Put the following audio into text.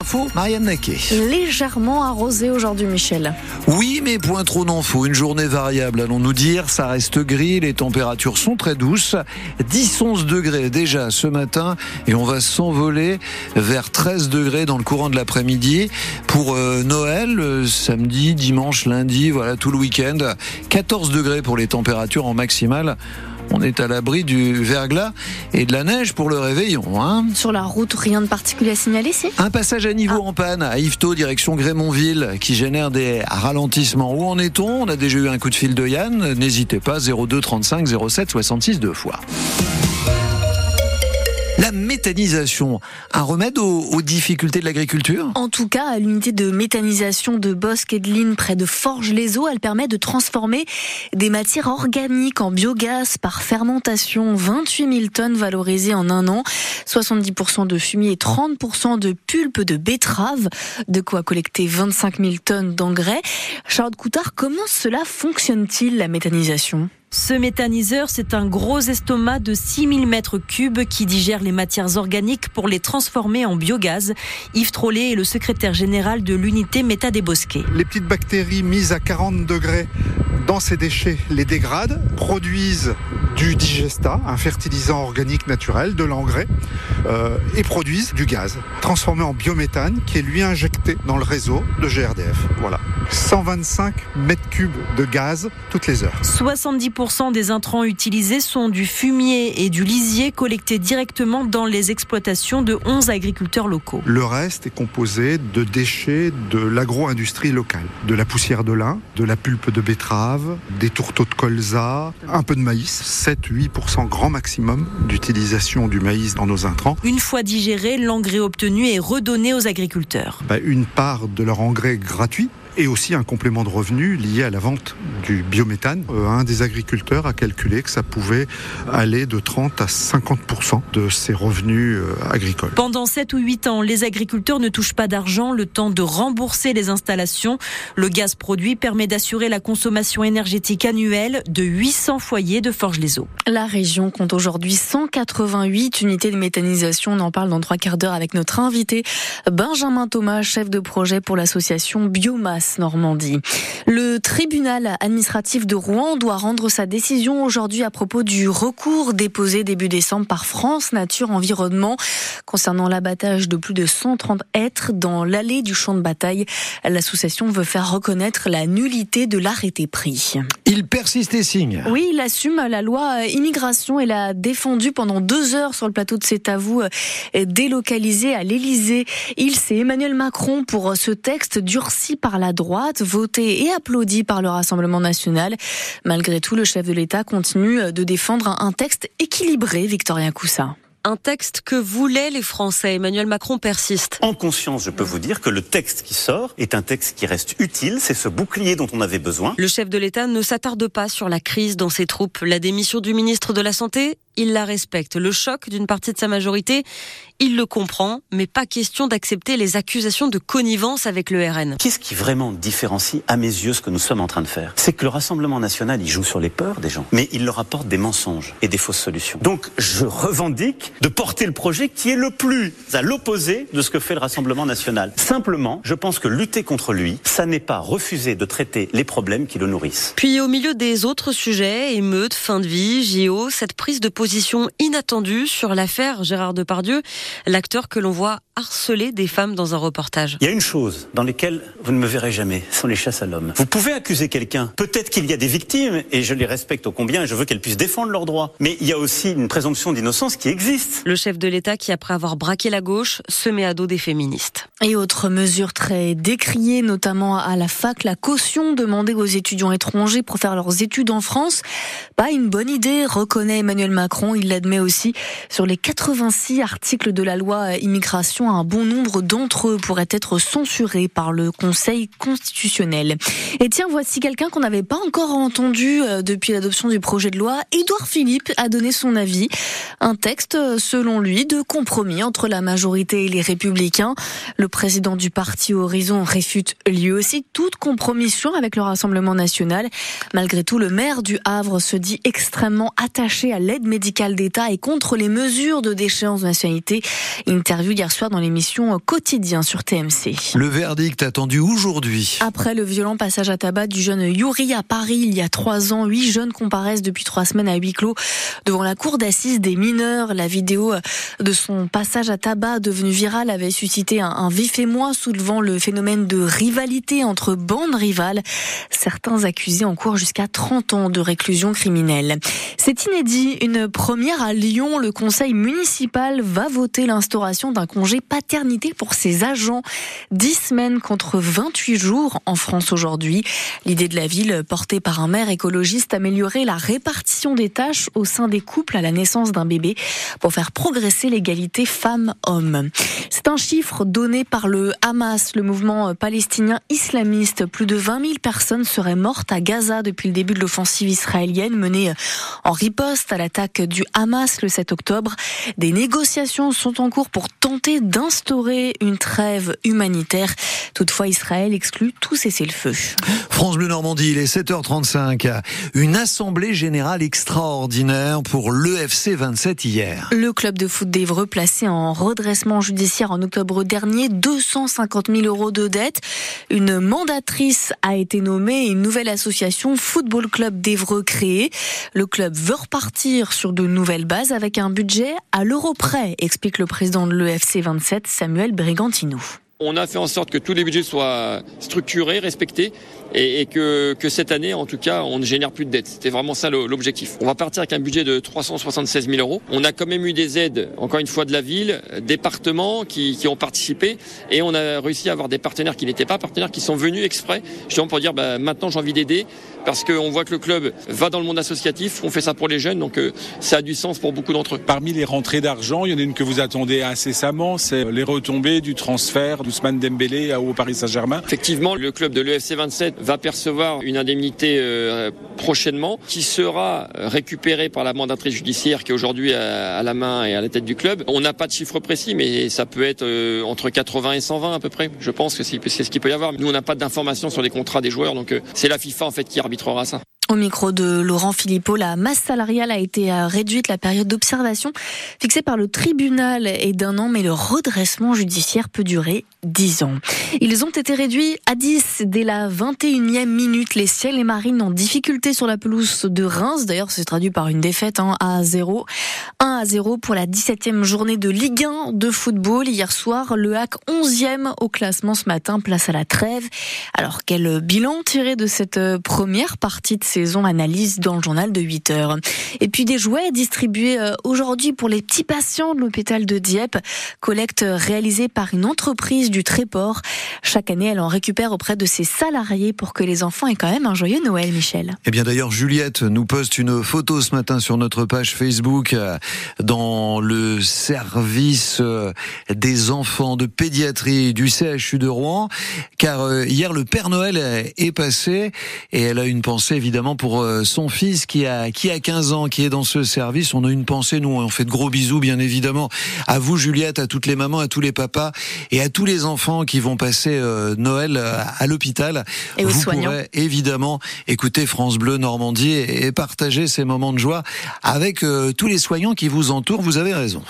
Info, Marianne Naquet. Légèrement arrosé aujourd'hui, Michel. Oui, mais point trop faut. Une journée variable, allons-nous dire. Ça reste gris, les températures sont très douces. 10-11 degrés déjà ce matin et on va s'envoler vers 13 degrés dans le courant de l'après-midi. Pour euh, Noël, euh, samedi, dimanche, lundi, voilà tout le week-end. 14 degrés pour les températures en maximale on est à l'abri du verglas et de la neige pour le réveillon. Hein Sur la route, rien de particulier à signaler, c'est Un passage à niveau en panne à Yvetot, direction Grémonville, qui génère des ralentissements. Où en est-on? On a déjà eu un coup de fil de Yann. N'hésitez pas, 02 35 07 66 deux fois. La méthanisation, un remède aux, difficultés de l'agriculture? En tout cas, à l'unité de méthanisation de Bosque et de près de Forges-les-Eaux, elle permet de transformer des matières organiques en biogaz par fermentation. 28 000 tonnes valorisées en un an, 70% de fumier et 30% de pulpe de betterave, de quoi collecter 25 000 tonnes d'engrais. Charles Coutard, comment cela fonctionne-t-il la méthanisation? Ce méthaniseur, c'est un gros estomac de 6000 mètres cubes qui digère les matières organiques pour les transformer en biogaz. Yves Trollet est le secrétaire général de l'unité Méta. Les petites bactéries mises à 40 degrés dans ces déchets les dégradent, produisent du digesta, un fertilisant organique naturel, de l'engrais, euh, et produisent du gaz, transformé en biométhane, qui est lui injecté dans le réseau de GRDF. Voilà. 125 mètres cubes de gaz toutes les heures. 70% des intrants utilisés sont du fumier et du lisier collectés directement dans les exploitations de 11 agriculteurs locaux. Le reste est composé de déchets de l'agro-industrie locale, de la poussière de lin, de la pulpe de betterave, des tourteaux de colza, un peu de maïs 7-8% grand maximum d'utilisation du maïs dans nos intrants. Une fois digéré, l'engrais obtenu est redonné aux agriculteurs. Bah, une part de leur engrais gratuit et aussi un complément de revenus lié à la vente du biométhane. Euh, un des agriculteurs a calculé que ça pouvait aller de 30 à 50% de ses revenus euh, agricoles. Pendant 7 ou 8 ans, les agriculteurs ne touchent pas d'argent, le temps de rembourser les installations. Le gaz produit permet d'assurer la consommation énergétique annuelle de 800 foyers de Forges-les-Eaux. La région compte aujourd'hui 188 unités de méthanisation. On en parle dans trois quarts d'heure avec notre invité Benjamin Thomas, chef de projet pour l'association Biomasse. Normandie. Le tribunal administratif de Rouen doit rendre sa décision aujourd'hui à propos du recours déposé début décembre par France Nature Environnement concernant l'abattage de plus de 130 êtres dans l'allée du champ de bataille. L'association veut faire reconnaître la nullité de l'arrêté pris. Il persiste et signe. Oui, il assume la loi immigration et l'a défendu pendant deux heures sur le plateau de cet avou délocalisé à l'Élysée. Il c'est Emmanuel Macron pour ce texte durci par la droite, voté et applaudi par le Rassemblement national. Malgré tout, le chef de l'État continue de défendre un texte équilibré, Victoria Coussa un texte que voulaient les Français. Emmanuel Macron persiste. En conscience, je peux vous dire que le texte qui sort est un texte qui reste utile. C'est ce bouclier dont on avait besoin. Le chef de l'État ne s'attarde pas sur la crise dans ses troupes. La démission du ministre de la Santé il la respecte. Le choc d'une partie de sa majorité, il le comprend, mais pas question d'accepter les accusations de connivence avec le RN. Qu'est-ce qui vraiment différencie à mes yeux ce que nous sommes en train de faire? C'est que le Rassemblement national, il joue sur les peurs des gens, mais il leur apporte des mensonges et des fausses solutions. Donc je revendique de porter le projet qui est le plus à l'opposé de ce que fait le Rassemblement national. Simplement, je pense que lutter contre lui, ça n'est pas refuser de traiter les problèmes qui le nourrissent. Puis au milieu des autres sujets, émeutes, fin de vie, JO, cette prise de position position inattendue sur l'affaire Gérard Depardieu, l'acteur que l'on voit harceler des femmes dans un reportage. Il y a une chose dans laquelle vous ne me verrez jamais, ce sont les chasses à l'homme. Vous pouvez accuser quelqu'un, peut-être qu'il y a des victimes, et je les respecte au combien, et je veux qu'elles puissent défendre leurs droits. Mais il y a aussi une présomption d'innocence qui existe. Le chef de l'État qui, après avoir braqué la gauche, se met à dos des féministes. Et autre mesure très décriée, notamment à la fac, la caution demandée aux étudiants étrangers pour faire leurs études en France. Pas une bonne idée, reconnaît Emmanuel Macron. Il l'admet aussi. Sur les 86 articles de la loi immigration, un bon nombre d'entre eux pourraient être censurés par le Conseil constitutionnel. Et tiens, voici quelqu'un qu'on n'avait pas encore entendu euh, depuis l'adoption du projet de loi. Édouard Philippe a donné son avis. Un texte, euh, selon lui, de compromis entre la majorité et les républicains. Le président du parti Horizon réfute lui aussi toute compromission avec le Rassemblement national. Malgré tout, le maire du Havre se dit extrêmement attaché à l'aide médicale médical d'État et contre les mesures de déchéance de nationalité. Interview hier soir dans l'émission Quotidien sur TMC. Le verdict attendu aujourd'hui. Après le violent passage à tabac du jeune Yuri à Paris il y a trois ans, huit jeunes comparaissent depuis trois semaines à huis clos devant la cour d'assises des mineurs. La vidéo de son passage à tabac devenu viral avait suscité un, vif émoi soulevant le phénomène de rivalité entre bandes rivales. Certains accusés encourent jusqu'à 30 ans de réclusion criminelle. C'est inédit. Une première à Lyon. Le conseil municipal va voter l'instauration d'un congé paternité pour ses agents. 10 semaines contre 28 jours en France aujourd'hui. L'idée de la ville, portée par un maire écologiste, améliorer la répartition des tâches au sein des couples à la naissance d'un bébé pour faire progresser l'égalité femmes-hommes. C'est un chiffre donné par le Hamas, le mouvement palestinien islamiste. Plus de 20 000 personnes seraient mortes à Gaza depuis le début de l'offensive israélienne menée en riposte à l'attaque du Hamas le 7 octobre. Des négociations sont en cours pour tenter d'instaurer une trêve humanitaire. Toutefois, Israël exclut tout cessez-le-feu. France Bleu Normandie, il est 7h35. Une assemblée générale extraordinaire pour l'EFC 27 hier. Le club de foot d'Evreux placé en redressement judiciaire en octobre dernier, 250 000 euros de dette. Une mandatrice a été nommée et une nouvelle association Football Club d'Evreux créée. Le club veut repartir sur de nouvelles bases avec un budget à l'euro près, explique le président de l'EFC 27, Samuel Brigantino. On a fait en sorte que tous les budgets soient structurés, respectés, et, que, cette année, en tout cas, on ne génère plus de dettes. C'était vraiment ça l'objectif. On va partir avec un budget de 376 000 euros. On a quand même eu des aides, encore une fois, de la ville, départements qui, qui ont participé, et on a réussi à avoir des partenaires qui n'étaient pas partenaires, qui sont venus exprès, justement pour dire, bah, maintenant j'ai envie d'aider, parce qu'on voit que le club va dans le monde associatif, on fait ça pour les jeunes, donc euh, ça a du sens pour beaucoup d'entre eux. Parmi les rentrées d'argent, il y en a une que vous attendez incessamment, c'est les retombées du transfert d'Ousmane Dembélé au Paris Saint-Germain. Effectivement, le club de l'EFC 27 va percevoir une indemnité euh, prochainement qui sera récupérée par la mandatrice judiciaire qui est aujourd'hui à, la main et à la tête du club. On n'a pas de chiffre précis, mais ça peut être euh, entre 80 et 120 à peu près. Je pense que c'est ce qu'il peut y avoir. Nous, on n'a pas d'informations sur les contrats des joueurs, donc euh, c'est la FIFA en fait qui arbitrera ça. Au micro de Laurent Philippot, la masse salariale a été euh, réduite. La période d'observation fixée par le tribunal est d'un an, mais le redressement judiciaire peut durer 10 ans. Ils ont été réduits à 10 dès la 21e minute. Les ciels et marines en difficulté sur la pelouse de Reims. D'ailleurs, c'est traduit par une défaite hein, à 0. 1 à 0 pour la 17e journée de Ligue 1 de football. Hier soir, le HAC 11e au classement ce matin, place à la trêve. Alors, quel bilan tiré de cette euh, première partie de saison analyse dans le journal de 8 heures. Et puis des jouets distribués euh, aujourd'hui pour les petits patients de l'hôpital de Dieppe. Collecte réalisée par une entreprise du Tréport. Chaque année, elle en récupère auprès de ses salariés pour que les enfants aient quand même un joyeux Noël, Michel. Eh bien d'ailleurs, Juliette nous poste une photo ce matin sur notre page Facebook euh, dans le service euh, des enfants de pédiatrie du CHU de Rouen, car hier le Père Noël est passé et elle a une pensée évidemment pour euh, son fils qui a qui a 15 ans, qui est dans ce service. On a une pensée, nous, on fait de gros bisous, bien évidemment, à vous, Juliette, à toutes les mamans, à tous les papas et à tous les enfants qui vont passer euh, Noël euh, à l'hôpital. Et vous soignants. pourrez évidemment écouter France Bleu Normandie et partager ces moments de joie avec tous les soignants qui vous entourent. Vous avez raison.